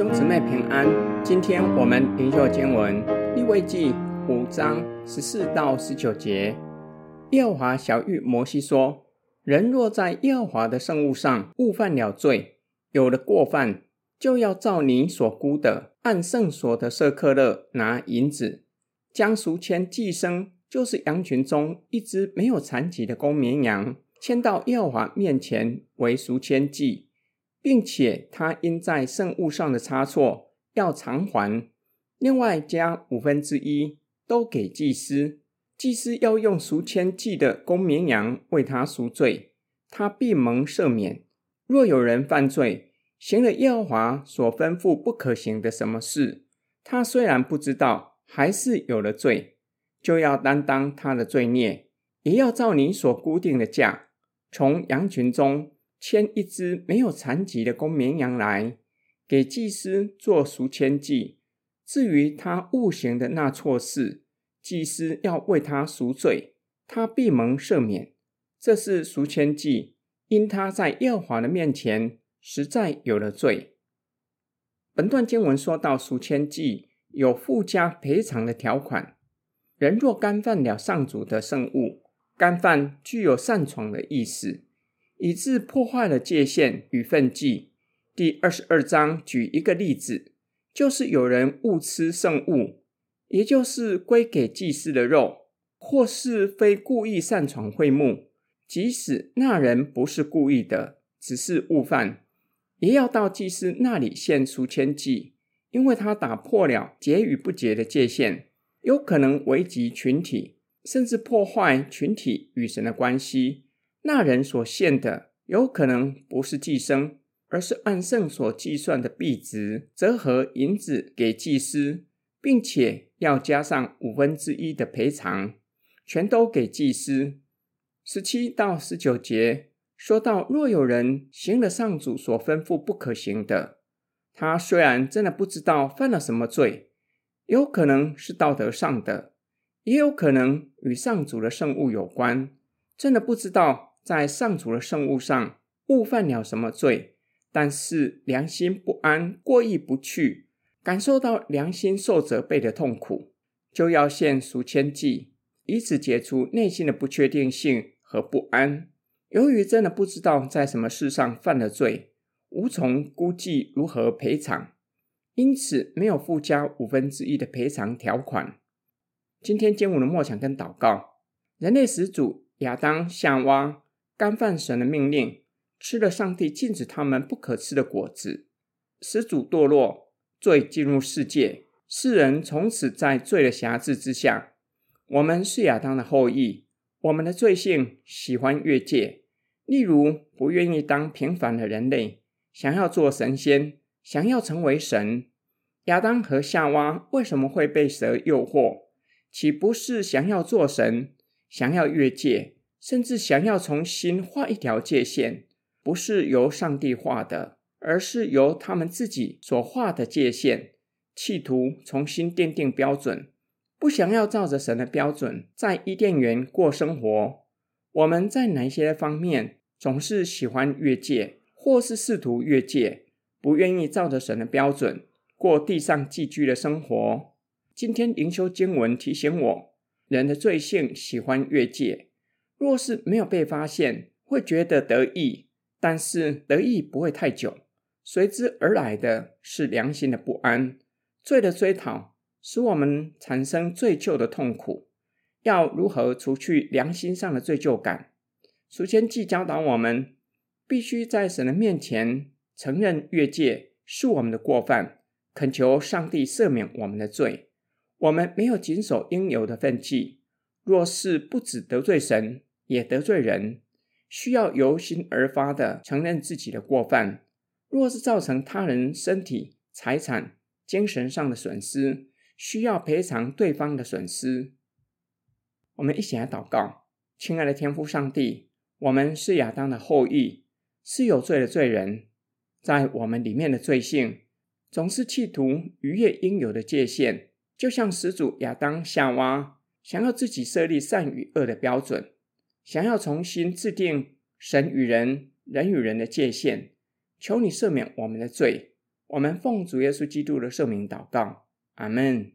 兄姊妹平安，今天我们灵修经文利未记五章十四到十九节。耶和华晓諭摩西说：“人若在耶和华的圣物上误犯了罪，有了过犯，就要照你所估的，按圣所的舍客勒拿银子，将赎愆祭牲，就是羊群中一只没有残疾的公绵羊，牵到耶和华面前为赎愆祭。”并且他因在圣物上的差错要偿还，另外加五分之一都给祭司。祭司要用赎愆祭的公绵羊为他赎罪，他必蒙赦免。若有人犯罪，行了耶和华所吩咐不可行的什么事，他虽然不知道，还是有了罪，就要担当他的罪孽，也要照你所固定的价，从羊群中。牵一只没有残疾的公绵羊来，给祭司做赎愆祭。至于他误行的那错事，祭司要为他赎罪，他必蒙赦免。这是赎愆祭，因他在耶和华的面前实在有了罪。本段经文说到赎愆祭有附加赔偿的条款，人若干犯了上主的圣物，干犯具有擅闯的意思。以致破坏了界限与分际。第二十二章举一个例子，就是有人误吃圣物，也就是归给祭司的肉，或是非故意擅闯会幕，即使那人不是故意的，只是误犯，也要到祭司那里献赎愆祭，因为他打破了洁与不洁的界限，有可能危及群体，甚至破坏群体与神的关系。那人所献的有可能不是寄生，而是按圣所计算的币值折合银子给祭司，并且要加上五分之一的赔偿，全都给祭司。十七到十九节说到，若有人行了上主所吩咐不可行的，他虽然真的不知道犯了什么罪，有可能是道德上的，也有可能与上主的圣物有关，真的不知道。在上主的圣物上误犯了什么罪，但是良心不安，过意不去，感受到良心受责备的痛苦，就要献赎愆祭，以此解除内心的不确定性和不安。由于真的不知道在什么事上犯了罪，无从估计如何赔偿，因此没有附加五分之一的赔偿条款。今天经文的默想跟祷告，人类始祖亚当夏娃。干犯神的命令，吃了上帝禁止他们不可吃的果子，始祖堕落，罪进入世界，世人从此在罪的辖制之下。我们是亚当的后裔，我们的罪性喜欢越界，例如不愿意当平凡的人类，想要做神仙，想要成为神。亚当和夏娃为什么会被蛇诱惑？岂不是想要做神，想要越界？甚至想要重新画一条界线，不是由上帝画的，而是由他们自己所画的界线，企图重新奠定标准，不想要照着神的标准在伊甸园过生活。我们在哪些方面总是喜欢越界，或是试图越界，不愿意照着神的标准过地上寄居的生活？今天灵修经文提醒我，人的罪性喜欢越界。若是没有被发现，会觉得得意，但是得意不会太久，随之而来的是良心的不安。罪的追讨使我们产生罪疚的痛苦。要如何除去良心上的罪疚感？赎愆祭教导我们，必须在神的面前承认越界是我们的过犯，恳求上帝赦免我们的罪。我们没有谨守应有的分际，若是不只得罪神，也得罪人，需要由心而发的承认自己的过犯。若是造成他人身体、财产、精神上的损失，需要赔偿对方的损失。我们一起来祷告：亲爱的天父上帝，我们是亚当的后裔，是有罪的罪人，在我们里面的罪性，总是企图逾越应有的界限，就像始祖亚当、夏娃想要自己设立善与恶的标准。想要重新制定神与人、人与人的界限，求你赦免我们的罪。我们奉主耶稣基督的圣名祷告，阿门。